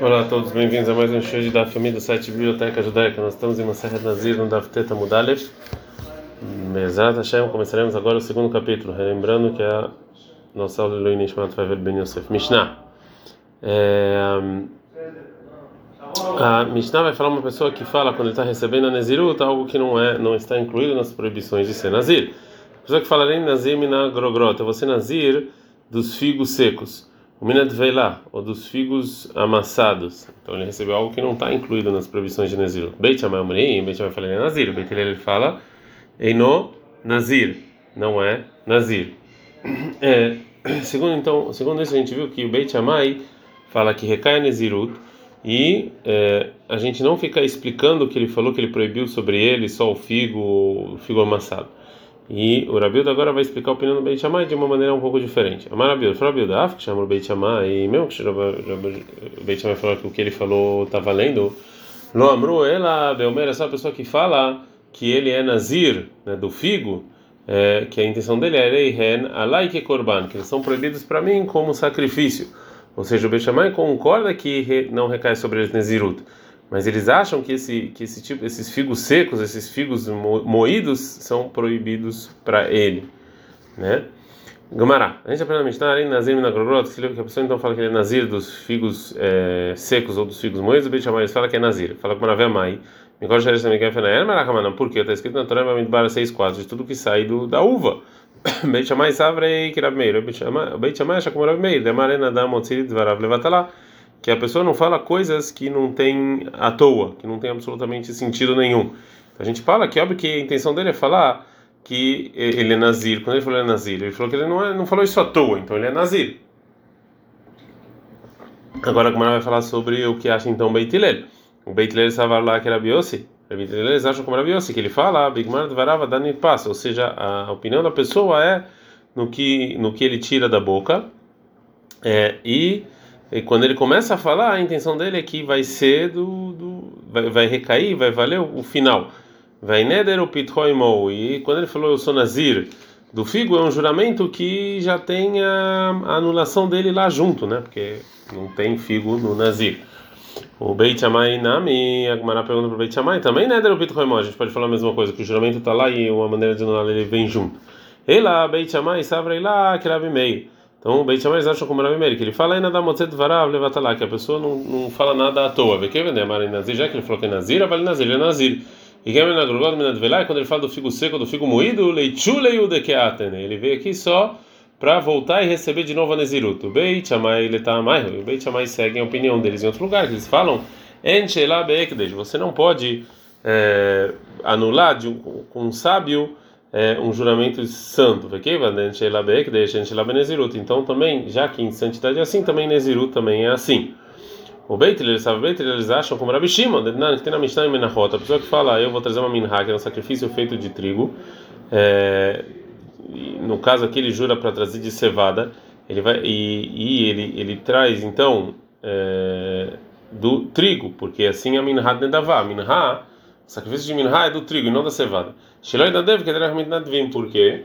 Olá a todos, bem-vindos a mais um show da família do site Biblioteca Judaica. Nós estamos em uma serra Nazir no Dafteta Mudalev. Mesat Hashem, começaremos agora o segundo capítulo, lembrando que a nossa aula de Luin Nishmat ver Ben Yosef. Mishnah. É, a Mishnah vai falar uma pessoa que fala quando ele está recebendo a Nezirut algo que não é, não está incluído nas proibições de ser Nazir. A pessoa que fala nem Nazir mina grogrota, você Nazir dos figos secos o minad veilá, ou dos figos amassados. Então ele recebeu algo que não está incluído nas proibições de Nazir. Beit Shammai Omrim, Beit Shammai fala é Nazir. Beit ele fala Eino Nazir, não é Nazir. É, segundo então, segundo isso a gente viu que o Beit Shammai fala que recai a Nazirut e é, a gente não fica explicando o que ele falou que ele proibiu sobre ele só o figo, o figo amassado. E o Rabilda agora vai explicar a opinião do Beit Shammai de uma maneira um pouco diferente. Amar Rabilda, falou Rabilda, af que chama o Beit Shammai, e mesmo que o Beit Shammai falou que o que ele falou está valendo, Lo Amru, ela, Belmer, essa pessoa que fala que ele é Nazir, né, do figo, é, que a intenção dele é Reihen, Alai que Korban, que eles são proibidos para mim como sacrifício. Ou seja, o Beit Shammai concorda que não recai sobre eles Nezirut. Mas eles acham que esse que esse tipo, esses figos secos, esses figos moídos são proibidos para ele, né? Gumará. A gente aprende a Mishnah, Nazir Minagrogrot, que a pessoa então fala que ele é Nazir dos figos é, secos ou dos figos moídos, o Beit fala que é Nazir. Fala com Maravé Mai. Migor Sheresh também quer falar, Maracamanam, por quê? Está escrito na Torá Bamidbar 6.4, de tudo que sai do, da uva. Beit Shammai Savrei Kirab Meir. O Beit Shammai acha como Rav Meir. Demarena Dam Otziri Dvarav Levatalá que a pessoa não fala coisas que não tem à toa, que não tem absolutamente sentido nenhum. A gente fala que óbvio que a intenção dele é falar que ele é nazir. Quando ele falou ele é nazir, ele falou que ele não, é, não falou isso à toa, então ele é nazir. Agora como ela vai falar sobre o que acha então Beit Hillel. O Beit Hillel estava lá que era Biossi. Beit Hillel acham como era Biossi, que ele fala Bigmar Dvarava Dani passa, ou seja, a opinião da pessoa é no que no que ele tira da boca é, e e quando ele começa a falar, a intenção dele é que vai ser do, do vai, vai recair, vai valer o, o final. Vai neder o pithoimou. E quando ele falou eu sou nazir do figo é um juramento que já tem a, a anulação dele lá junto, né? Porque não tem figo no nazir. O Beit Shammai Nami, a Gemara pergunta para o Beit Shammai, também neder o pithoimou. A gente pode falar a mesma coisa, que o juramento está lá e uma maneira de anular ele vem junto. Ela, Beit Shammai, sabe lá, que meio. Então o Beit Shammai acha como Rabi Meir, que ele fala ainda da Motzet Varav Levatalá, que a pessoa não, não fala nada à toa. Vê que vender Mari Nazir, já que ele falou que é Nazir, vale Nazir, ele é Nazir. E que é na Grogod Menadvelai, quando ele fala do figo seco, do figo moído, Leichulei Udekeaten, ele veio aqui só para voltar e receber de novo a Nezirut. O Beit Shammai, ele está mais, o Beit Shammai segue a opinião deles em outro lugar, que eles falam, Enchela Beekdesh, você não pode é, anular de um, um sábio é, um juramento santo. Então também, já que em santidade é assim, também Nezirut também é assim. O Beit, eles Beit, eles acham como Rabi Shimon, que tem na Mishnah e Menachot, a pessoa que fala, eu vou trazer uma minha, que é um sacrifício feito de trigo, é, no caso aqui ele jura para trazer de cevada, ele vai e, e ele ele traz então é, do trigo, porque assim a minha nedavá, minha o sacrifício de minha é do trigo e não da cevada. Shiloi Nadev, que era Nadvim, por quê?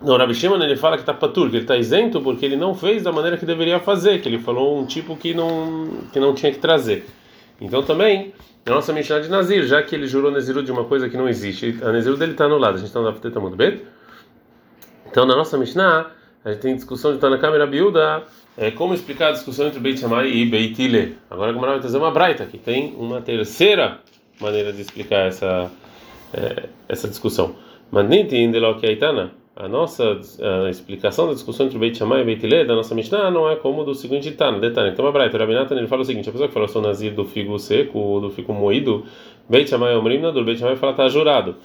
Não, Rabi Shimon ele fala que está patur, que ele está isento porque ele não fez da maneira que deveria fazer, que ele falou um tipo que não que não tinha que trazer. Então também, na nossa Mishnah de Nazir, já que ele jurou Naziru de uma coisa que não existe, a Naziru dele está anulada, a gente está na Fteta muito bem? Então na nossa Mishnah, a gente tem discussão de Tanakam e Rabiuda, é, como explicar a discussão entre Beit Shammai e Beit Hillel. Agora a Gemara vai trazer uma braita que tem uma terceira maneira de explicar essa é, essa discussão. Maniti indelok aitana. A nossa a explicação da discussão entre Beit Shammai e Beit Hillel da nossa Mishnah não é como do seguinte Tana, detalhe. Então, a Braita, o Rabinatan, ele fala o seguinte: a pessoa que fala sou nazir do figo seco, do figo moído, Beit Shammai Omrim Nadur, Beit Shammai fala está jurado,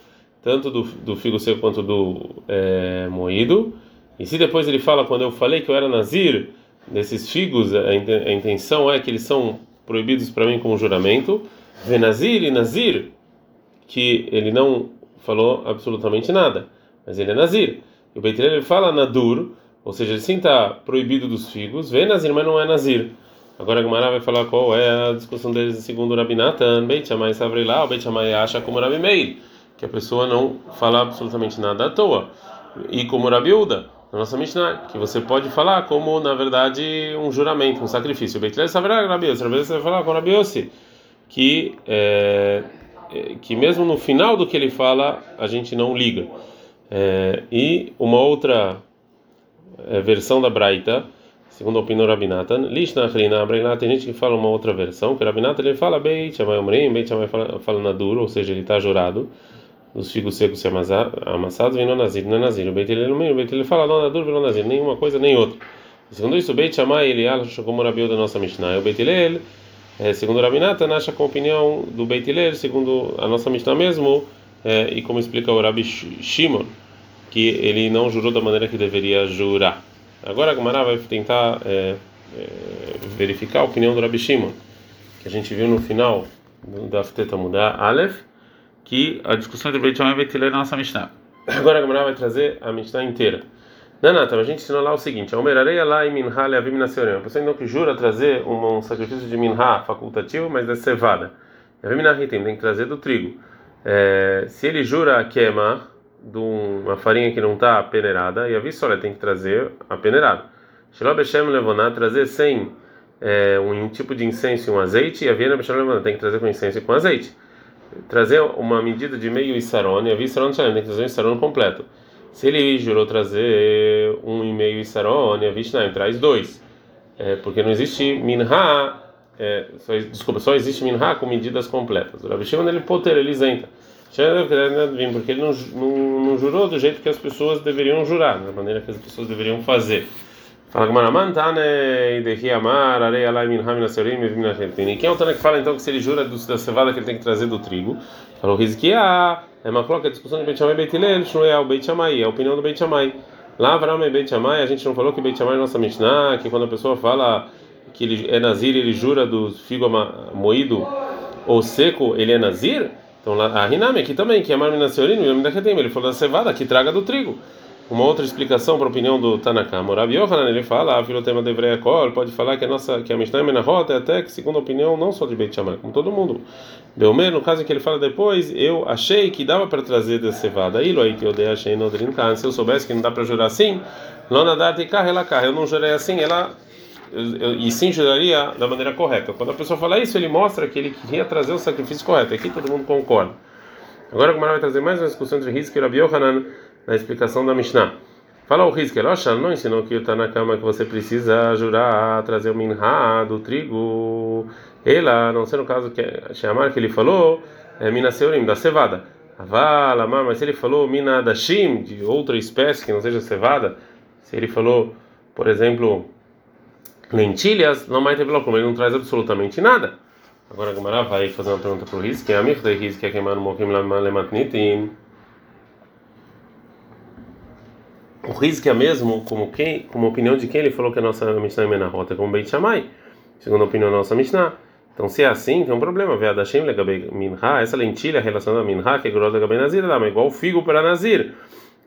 tanto do, do figo seco quanto do é, moído. E se depois ele fala, quando eu falei que eu era nazir desses figos, a, intenção é que eles são proibidos para mim como juramento. Venazir e nazir, que ele não falou absolutamente nada, mas ele é Nazir. E o Beit ele fala Nadur, ou seja, ele sim está proibido dos figos, vê Nazir, mas não é Nazir. Agora a Gemara vai falar qual é a discussão deles segundo o Rabi Natan, Beit Shammai o Beit Shammai acha como Rabi Meir, que a pessoa não fala absolutamente nada à toa. E como Rabi Uda, na nossa Mishnah, que você pode falar como, na verdade, um juramento, um sacrifício. Beit Hillel saberá Rabiossi, Rabiossi vai falar com Rabiossi, que, é, que mesmo no final do que ele fala, a gente não liga. É, e uma outra é, versão da Braita, segundo opinião Rabinatan, Lishna Achrina Braita, tem gente que fala uma outra versão, que Rabinatan ele fala Beit Shammai Omrim, Beit Shammai fala, na duro, ou seja, ele está jurado, os figos secos se amassados, vem no Nazir, não é Nazir. O Beit Hillel no meio, o Beit Hillel fala não na duro, vem no Nazir, nenhuma coisa nem outra. Segundo isso, Beit Shammai ele acha como o Rabiu da nossa Mishnah, o Beit Hillel, é, segundo Rabinatan, acha com a opinião do Beit segundo a nossa Mishnah mesmo, é, e como explica o Rabi Shimon, que ele não jurou da maneira que deveria jurar. Agora a Gemara vai tentar é, é, verificar a opinião do Rabi Shimon, que a gente viu no final da Fteta Mudar Aleph, que a discussão de Beit vai ter na nossa Mishnah. Agora a Gemara vai trazer a Mishnah inteira. Nanata, a gente ensinou lá o seguinte: Almerareia lá em Minha Leavim Naseorem. A pessoa então que jura trazer um, sacrifício de Minha facultativo, mas é cevada. Leavim Nahitim, tem que trazer do trigo. É, se ele jura queima de uma farinha que não está peneirada, e a vissola tem que trazer a peneirada. Shiloh Levoná, trazer sem é, um tipo de incenso e um azeite, e a Viena Beshem Levoná tem que trazer com incenso e com azeite. Trazer uma medida de meio Issaron, e a Vissaron tem que trazer um Issaron completo. Se ele jurou trazer um e meio Issaron, a Vishnaim traz dois. É, porque não existe Minha, é, só, desculpa, só existe Minha com medidas completas. O Rabi Shimon ele poter, ele isenta porque ele não, não, não, jurou do jeito que as pessoas deveriam jurar, da maneira que as pessoas deveriam fazer. Fala Quem é o Tana que fala então que se ele jura do, da cevada que ele tem que trazer do trigo? Falou Rizkia, é uma coloca a discussão de Beit Shammai e Beit Hillel, Shmuel, Beit Shammai, é a opinião do Beit Shammai. Lá, Avram e Beit Shammai, a gente não falou que Beit Shammai é nossa Mishnah, que quando a pessoa fala que ele é Nazir, ele jura do figo moído ou seco, ele é Nazir? Então a Riname aqui também, que é Marmina Seorino, ele falou da cevada, que traga do trigo. Uma outra explicação para a opinião do Tanakama. O Yohanan, ele fala, a filotema de Hebreia Kol, pode falar que a nossa, que a Mishnah é Menahot é até que, segundo a opinião, não só de Beit Shammai, como todo mundo. Belmer, no caso que ele fala depois, eu achei que dava para trazer da cevada. Aí, aí que eu dei, achei no Drinkan. Se eu soubesse que não dá para jurar assim, Lona Carrela Carra, eu não jurei assim, ela e sim juraria da maneira correta. Quando a pessoa fala isso, ele mostra que ele queria trazer o sacrifício correto. Aqui todo mundo concorda. Agora o Gemara vai trazer mais uma discussão entre Rizk e Rabi Yohanan na explicação da Mishnah. Fala o Rizk, Eloshan não ensinou que está na cama que você precisa jurar trazer o minha do trigo. Ela, não ser no caso que chamar que ele falou, é mina seurim, da cevada. Avala, mas se ele falou mina dashim, de outra espécie que não seja cevada, se ele falou, por exemplo, lentilhas, não mais teve como ele não traz absolutamente nada. Agora a Gamara vai fazer uma pergunta para o Riz, que é a Mir de Riz, que é queimar no Mokim Lematnitim. O que é mesmo, como quem, como opinião de quem ele falou que a nossa Mishnah é Menahota, como Beit Shammai, segundo a opinião da nossa Mishnah. Então, se é assim, tem um problema. Dashem Legabei Minha, essa lentilha relacionada a Minha, que é grossa Legabei Nazir, mas igual figo para Nazir.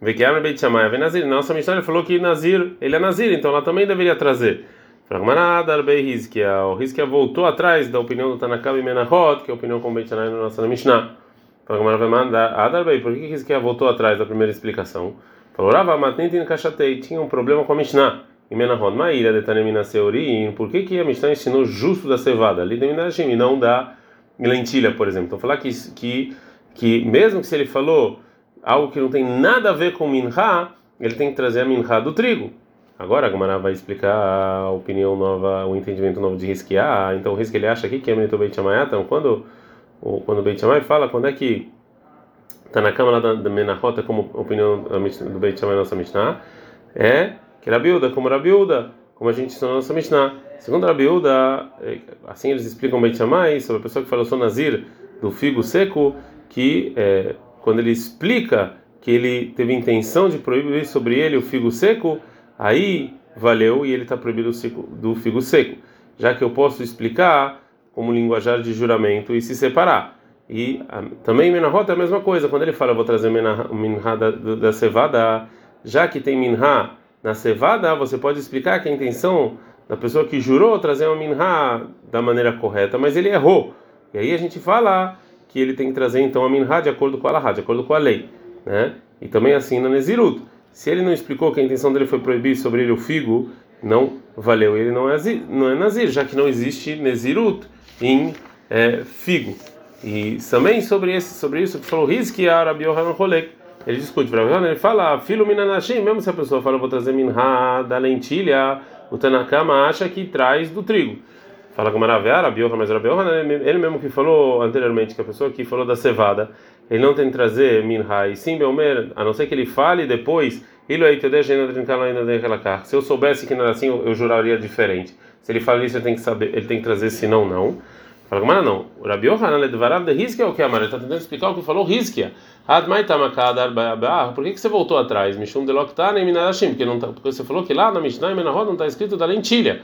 A Beit Shammai é Nazir. Nossa Mishnah ele falou que Nazir, ele é Nazir, então ela também deveria trazer. Fragmanada, Arbei Rizkia. O Rizkia voltou atrás da opinião do Tanakam e Menahot, que é a opinião com Beit Shanai na nossa Mishnah. Fragmanada. Adarbei, por que Rizkia voltou atrás da primeira explicação? Falou, Rava Matnit Kashatei, tinha um problema com a Mishnah. E Menahot, Maíra de Tanemina Seorim, por que, que a Mishnah ensinou justo da cevada? Ali de Minashim, e não da lentilha, por exemplo. Então, falar que, que, que mesmo que se ele falou algo que não tem nada a ver com Minha, ele tem que trazer a Minha do trigo. Agora a Gamara vai explicar a opinião nova, o entendimento novo de Risquiá. Então o Risque ele acha aqui que é Menito Beit Shammai. Então quando quando o Beit fala quando é que está na câmara da, da Menachota como opinião do Beit Shammai nossa Mishnah é que Rabiuda como Rabiuda como a gente ensinou na nossa Mishnah. Segundo Rabiuda, é, assim eles explicam Beit Shammai sobre a pessoa que falou sou Nazir do figo seco que é, quando ele explica que ele teve intenção de proibir sobre ele o figo seco aí valeu e ele está proibido do figo seco, já que eu posso explicar como linguajar de juramento e se separar. E a, também Menahot é a mesma coisa, quando ele fala vou trazer Minha da, da cevada, já que tem Minha na cevada, você pode explicar que a intenção da pessoa que jurou trazer uma Minha da maneira correta, mas ele errou. E aí a gente fala que ele tem que trazer então a Minha de acordo com a Lahá, de acordo com a lei, né? E também assim na Nezirut Se ele não explicou que a intenção dele foi proibir sobre ele o figo, não valeu. Ele não é, não é nazir, já que não existe nezirut em é, figo. E também sobre esse, sobre isso que falou Rizki Arabi Yohanan Holek. Ele discute ele fala, filho minanashim, mesmo se a pessoa fala, vou trazer minha da lentilha, o Tanakama acha que traz do trigo. Fala com Maraviara, Rabi Yohanan, mas Rabi Yohanan, ele mesmo que falou anteriormente, que a pessoa que falou da cevada, ele não tem que trazer minha e sim Belmer, a não ser que ele fale depois, se eu soubesse que não era assim, eu, eu juraria diferente. Se ele fala isso, ele tem que saber, ele tem que trazer, senão não. Fala como não. O Rabi Yohanan ledvarav de Rizkia é o que Amar? Ele está tentando explicar o que falou Rizkia. Admai tamakad arba'a. Por que que você voltou atrás? Mishum de loktane minadashim. Porque não tá, porque você falou que lá na Mishnah e Menahod não está escrito da lentilha.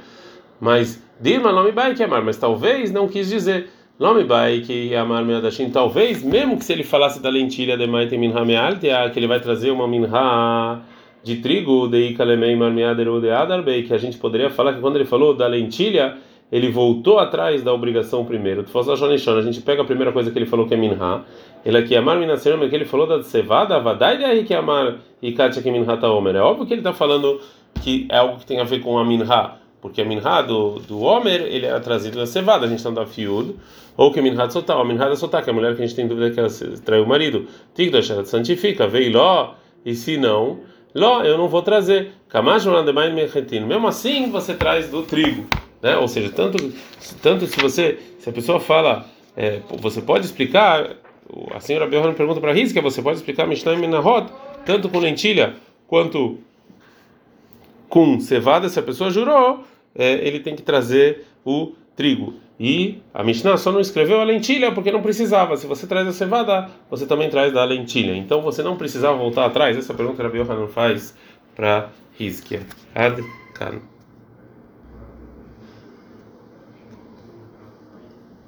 Mas Dirma nome bai que Amar. Mas talvez não quis dizer nome bai que Amar minadashim. Talvez mesmo que se ele falasse da lentilha de Mai minha mealtea que ele vai trazer uma minha de trigo de ikalemei marmeaderu de adarbei que a gente poderia falar que quando ele falou da lentilha ele voltou atrás da obrigação primeiro. A gente pega a primeira coisa que ele falou que é minha. Ele aqui amar minaserama que ele falou da cevada, vadai daí que amar e katia que minha ta omer. É óbvio que ele está falando que é algo que tem a ver com a minha, porque a minha do do ele é trazido da cevada. A gente está da fiud ou que minha soltar, a minha da soltar que é a mulher que a gente tem dúvida que ela traiu o marido. Tigdosh ela santifica, veio ló e se não Ló, eu não vou trazer. Mesmo assim, você traz do trigo né? Ou seja, tanto tanto se você se a pessoa fala, é, você pode explicar, a senhora Belhan pergunta para Rizka, você pode explicar Mishnah Minahot tanto com lentilha quanto com cevada, se a pessoa jurou, é, ele tem que trazer o trigo. E a Mishnah só não escreveu a lentilha porque não precisava. Se você traz a cevada, você também traz da lentilha. Então você não precisava voltar atrás. Essa pergunta que a Biohanan faz para Rizkia. Ad Kan.